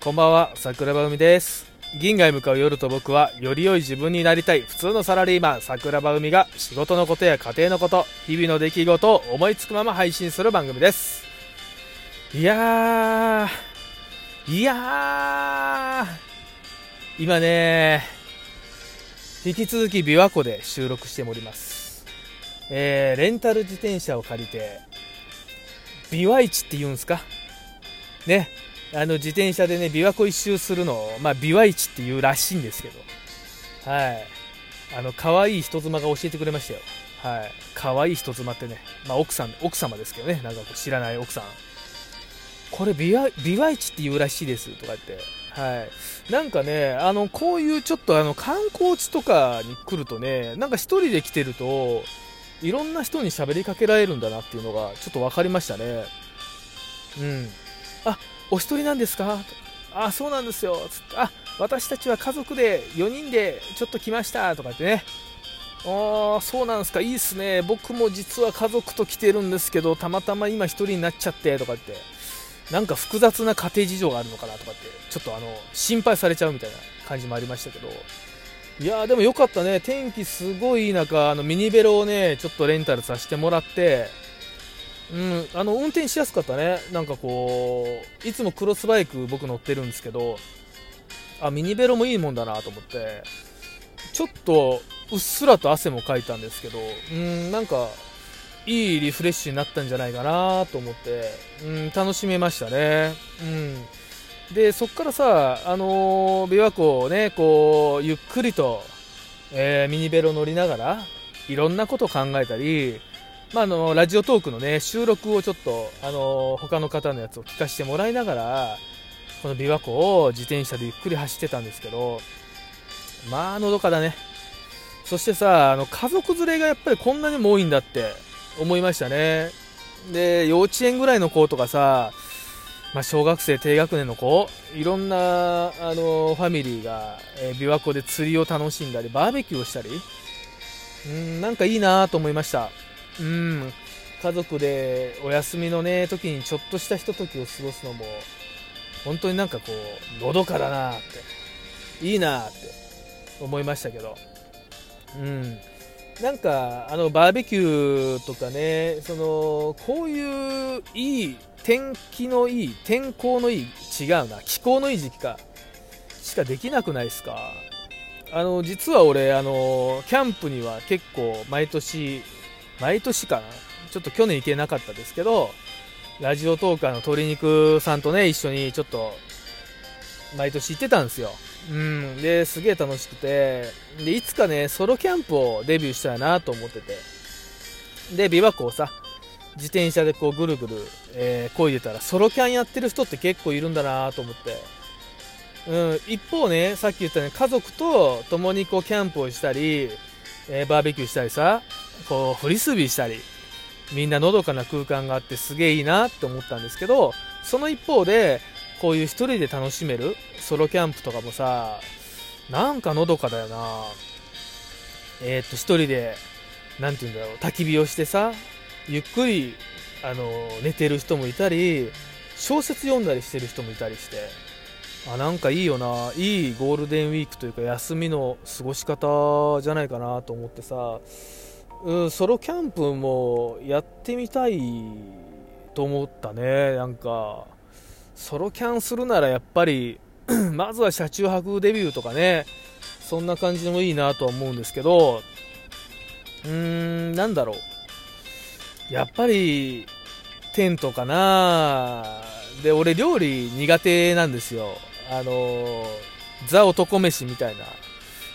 こんばんは、桜庭海です。銀河へ向かう夜と僕は、より良い自分になりたい普通のサラリーマン、桜庭海が仕事のことや家庭のこと、日々の出来事を思いつくまま配信する番組です。いやー、いやー、今ね、引き続き琵琶湖で収録しております。えー、レンタル自転車を借りて、琵琶市って言うんすか？ね、あの自転車でね琵琶湖一周するのを、まあ、琵琶市っていうらしいんですけど。はい。あの可愛い人妻が教えてくれましたよ。はい。可愛い人妻ってね、まあ、奥さん奥様ですけどね。なんかこう知らない奥さん。これ琵琶琵琶市っていうらしいですとか言って。はい。なんかねあのこういうちょっとあの観光地とかに来るとねなんか一人で来てるといろんな人に喋りかけられるんだなっていうのがちょっと分かりましたね。うん。お一人なんですか？あ、そうなんですよ。つって、あ、私たちは家族で4人でちょっと来ましたとか言ってね。ああ、そうなんですか。いいっすね。僕も実は家族と来てるんですけど、たまたま今1人になっちゃってとか言って、なんか複雑な家庭事情があるのかなとかって、ちょっとあの、心配されちゃうみたいな感じもありましたけど。いやーでもよかったね。天気すごいいい中、あのミニベロをね、ちょっとレンタルさせてもらって、うん、あの運転しやすかったね、なんかこう、いつもクロスバイク僕乗ってるんですけど、あ、ミニベロもいいもんだなと思って、ちょっとうっすらと汗もかいたんですけど、うん、なんか、いいリフレッシュになったんじゃないかなと思って、うん、楽しめましたね。うん。で、そっからさ、あの琵琶湖をね、こう、ゆっくりと、えーミニベロ乗りながら、いろんなこと考えたり、まあ、あのラジオトークのね収録をちょっとあの他の方のやつを聞かせてもらいながらこの琵琶湖を自転車でゆっくり走ってたんですけどまあのどかだね。そしてさあの家族連れがやっぱりこんなにも多いんだって思いましたね。で幼稚園ぐらいの子とかさ、まあ、小学生低学年の子いろんなあのファミリーが、え琵琶湖で釣りを楽しんだりバーベキューをしたりうんなんかいいなと思いました。うん、家族でお休みのね時にちょっとしたひとときを過ごすのも本当になんかこうのどかだなっていいなって思いましたけど。うん。なんかあのバーベキューとかねそのこういういい天気のいい天候のいい違うな気候のいい時期かしかできなくないですか？あの実は俺あのキャンプには結構毎年毎年かな。ちょっと去年行けなかったですけどラジオトーカーの鶏肉さんとね一緒にちょっと毎年行ってたんですよ。うん。ですげえ楽しくて。でいつかねソロキャンプをデビューしたいなと思ってて。で琵琶湖をさ自転車でこうぐるぐる、えー、漕いでたらソロキャンやってる人って結構いるんだなと思って。うん、一方ねさっき言ったね家族と共にこうキャンプをしたり、えーバーベキューしたりさこうフリスビーしたりみんなのどかな空間があってすげえいいなって思ったんですけどその一方でこういう一人で楽しめるソロキャンプとかもさなんかのどかだよな。えーっと一人でなんて言うんだろう焚き火をしてさゆっくりあの寝てる人もいたり小説読んだりしてる人もいたりしてあなんかいいよな。いいゴールデンウィークというか休みの過ごし方じゃないかなと思ってさ、うん、ソロキャンプもやってみたいと思ったね。なんかソロキャンするならやっぱり まずは車中泊デビューとかねそんな感じでもいいなとは思うんですけどうーんなんだろう。やっぱりテントかな。で俺料理苦手なんですよ。あのザ男飯みたいな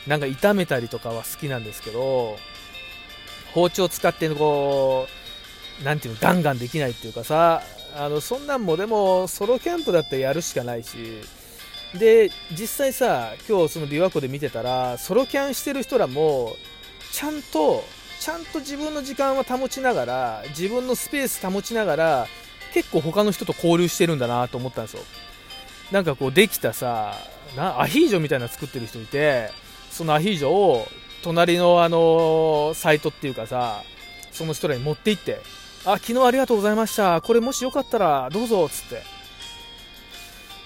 なんか炒めたりとかは好きなんですけど包丁使ってこうなんていうのガンガンできないっていうかさあのそんなんもでもソロキャンプだったらやるしかないしで実際さ今日その琵琶湖で見てたらソロキャンしてる人らもちゃんとちゃんと自分の時間は保ちながら自分のスペース保ちながら結構他の人と交流してるんだなと思ったんですよ。なんかこうできたさなアヒージョみたいなの作ってる人いてそのアヒージョを隣のあのサイトっていうかさその人らに持って行ってあ昨日ありがとうございました。これもしよかったらどうぞっつって。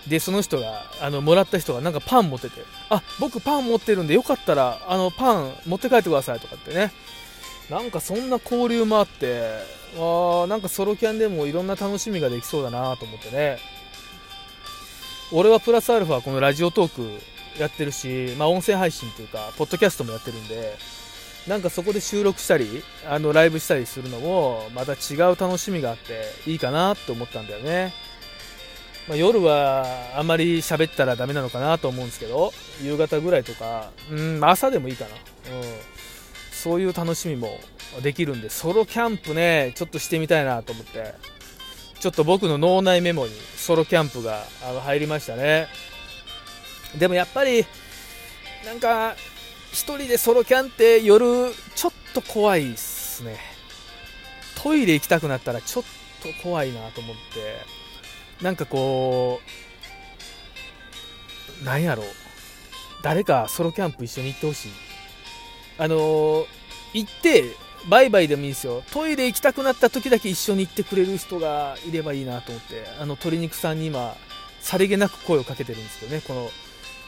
でその人があのもらった人がなんかパン持ってて。あ僕パン持ってるんでよかったらあのパン持って帰ってくださいとかってね。なんかそんな交流もあってあなんかソロキャンでもいろんな楽しみができそうだなと思ってね。俺はプラスアルファこのラジオトークやってるし、まあ、音声配信というかポッドキャストもやってるんでなんかそこで収録したりあのライブしたりするのもまた違う楽しみがあっていいかなって思ったんだよね、まあ、夜はあんまり喋ったらダメなのかなと思うんですけど夕方ぐらいとかうん朝でもいいかな、うん、そういう楽しみもできるんでソロキャンプねちょっとしてみたいなと思ってちょっと僕の脳内メモにソロキャンプが入りましたね。でもやっぱりなんか1人でソロキャンって夜ちょっと怖いっすね。トイレ行きたくなったらちょっと怖いなと思って。なんかこうなんやろ。う誰かソロキャンプ一緒に行ってほしい。あの、行ってバイバイでもいいですよ。トイレ行きたくなった時だけ一緒に行ってくれる人がいればいいなと思って。あの鶏肉さんに今さりげなく声をかけてるんですけどね。この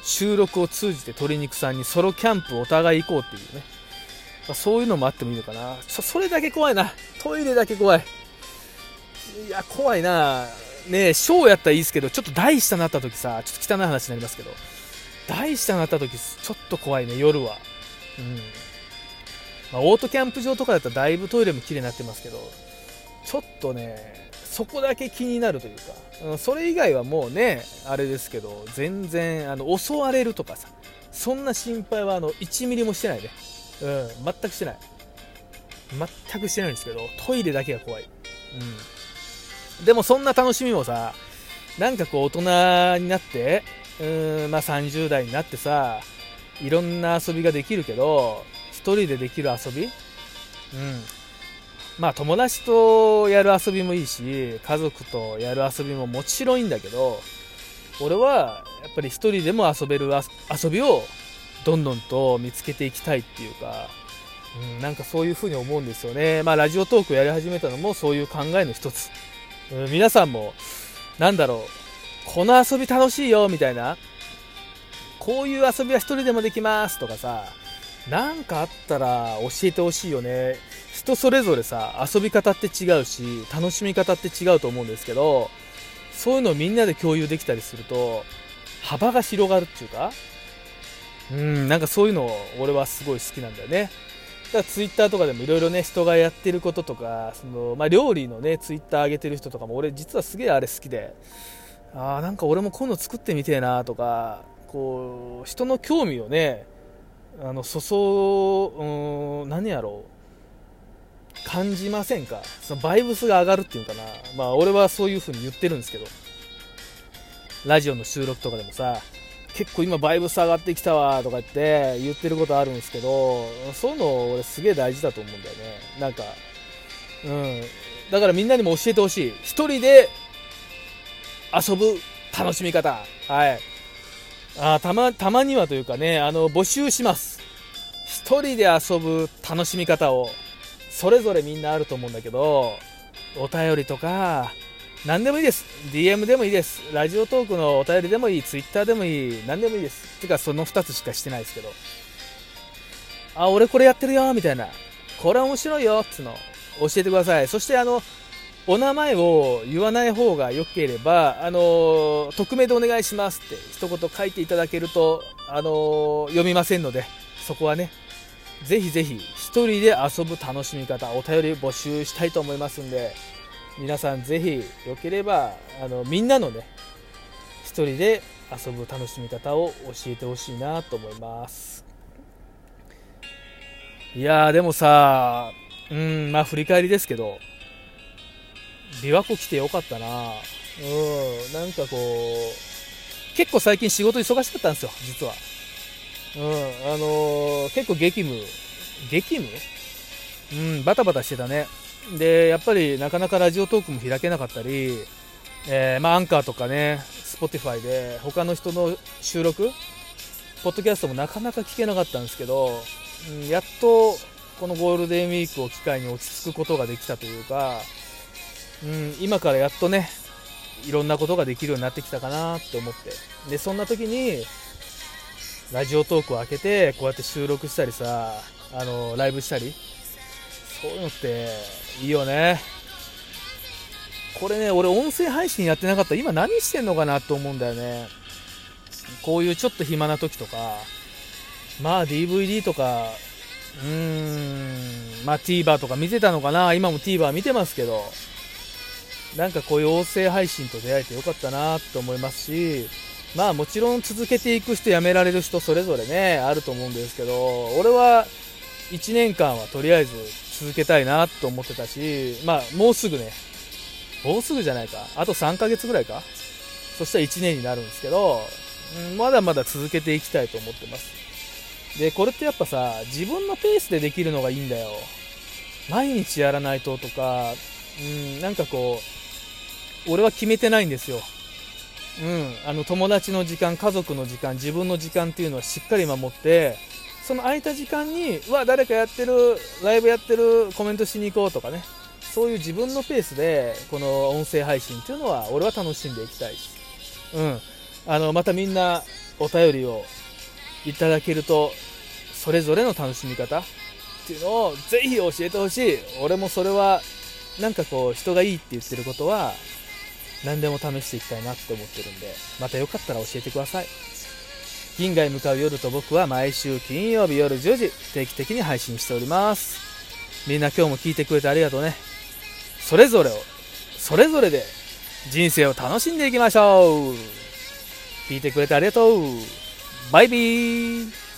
収録を通じて鶏肉さんにソロキャンプお互い行こうっていうね、まあ、そういうのもあってもいいのかな。そそれだけ怖いな。トイレだけ怖い。いや怖いな。ねえショーやったらいいですけどちょっと大下になった時さちょっと汚い話になりますけど。大下になった時ちょっと怖いね夜は。うん。まあ、オートキャンプ場とかだったらだいぶトイレも綺麗になってますけど。ちょっとねそこだけ気になるというか、うん、それ以外はもうねあれですけど全然あの襲われるとかさそんな心配はあの1ミリもしてないねうん全くしてない。全くしてないんですけどトイレだけが怖い。うん。でもそんな楽しみもさなんかこう大人になってうんまあ30代になってさいろんな遊びができるけど1人でできる遊び？うん。まあ友達とやる遊びもいいし家族とやる遊びももちろんいいんだけど俺はやっぱり1人でも遊べる遊びをどんどんと見つけていきたいっていうか、うん、なんかそういうふうに思うんですよね。まあラジオトークやり始めたのもそういう考えの一つ、うん、皆さんもなんだろうこの遊び楽しいよみたいなこういう遊びは1人でもできますとかさ何かあったら教えてほしいよね。人それぞれさ遊び方って違うし楽しみ方って違うと思うんですけどそういうのをみんなで共有できたりすると幅が広がるっていうかうんなんかそういうのを俺はすごい好きなんだよね。だからツイッターとかでもいろいろね人がやってることとかその、まあ、料理のねツイッター上げてる人とかも俺実はすげえあれ好きでああなんか俺もこういうの作ってみてえなとかこう人の興味をねあのそそうん何やろう。感じませんか？そのバイブスが上がるっていうのかな？まあ俺はそういう風に言ってるんですけど。ラジオの収録とかでもさ結構今バイブス上がってきたわとか言って言ってることあるんですけどそういうの俺すげえ大事だと思うんだよね。なんかうん。だからみんなにも教えてほしい。1人で遊ぶ楽しみ方。はい。あたまたまにはというかねあの募集します。1人で遊ぶ楽しみ方を。それぞれみんなあると思うんだけどお便りとか何でもいいです。DM でもいいです。ラジオトークのお便りでもいい。Twitter でもいい。何でもいいです。てかその2つしかしてないですけど。あ俺これやってるよみたいな。これ面白いよっていうの。教えてください。そしてあのお名前を言わない方が良ければ、あの匿名でお願いしますって一言書いていただけると、あの読みませんので、そこはね、ぜひぜひ1人で遊ぶ楽しみ方、お便り募集したいと思いますんで、皆さんぜひ良ければ、あのみんなのね、1人で遊ぶ楽しみ方を教えてほしいなと思います。いやでもさ、うん、まあ振り返りですけど、琵琶湖来てよかったなうんなんかこう結構最近仕事忙しかったんですよ実はうんあのー、結構激務。激務？うんバタバタしてたね。でやっぱりなかなかラジオトークも開けなかったり、えー、まあ、アンカーとかね Spotify で他の人の収録ポッドキャストもなかなか聞けなかったんですけど、うん、やっとこのゴールデンウィークを機会に落ち着くことができたというかうん、今からやっとねいろんなことができるようになってきたかなって思って。でそんな時にラジオトークを開けてこうやって収録したりさあのライブしたり。そういうのっていいよね。これね俺音声配信やってなかったら今何してんのかなと思うんだよね。こういうちょっと暇な時とか。まあ DVD とかうーんまあ TVer とか見てたのかな。今も TVer 見てますけど。なんかこういう音声配信と出会えてよかったなと思いますし。まあもちろん続けていく人やめられる人それぞれねあると思うんですけど俺は1年間はとりあえず続けたいなと思ってたしまあもうすぐねもうすぐじゃないか。あと3ヶ月ぐらいか。そしたら1年になるんですけど、まだまだ続けていきたいと思ってます。でこれってやっぱさ自分のペースでできるのがいいんだよ。毎日やらないととか、うん、なんかこう俺は決めてないんですよ。うん、あの友達の時間、家族の時間、自分の時間っていうのはしっかり守って、その空いた時間に、うわ、誰かやってる、ライブやってる、コメントしに行こうとかね、そういう自分のペースで、この音声配信っていうのは、俺は楽しんでいきたいし、うん、あのまたみんなお便りをいただけると、それぞれの楽しみ方っていうのをぜひ教えてほしい。俺もそれは、なんかこう、人がいいって言ってることは、何でも試していきたいなって思ってるんで、またよかったら教えてください。銀河へ向かう夜と僕は毎週金曜日夜10時定期的に配信しております。みんな今日も聞いてくれてありがとうね。それぞれを、それぞれで人生を楽しんでいきましょう。聞いてくれてありがとう。バイビー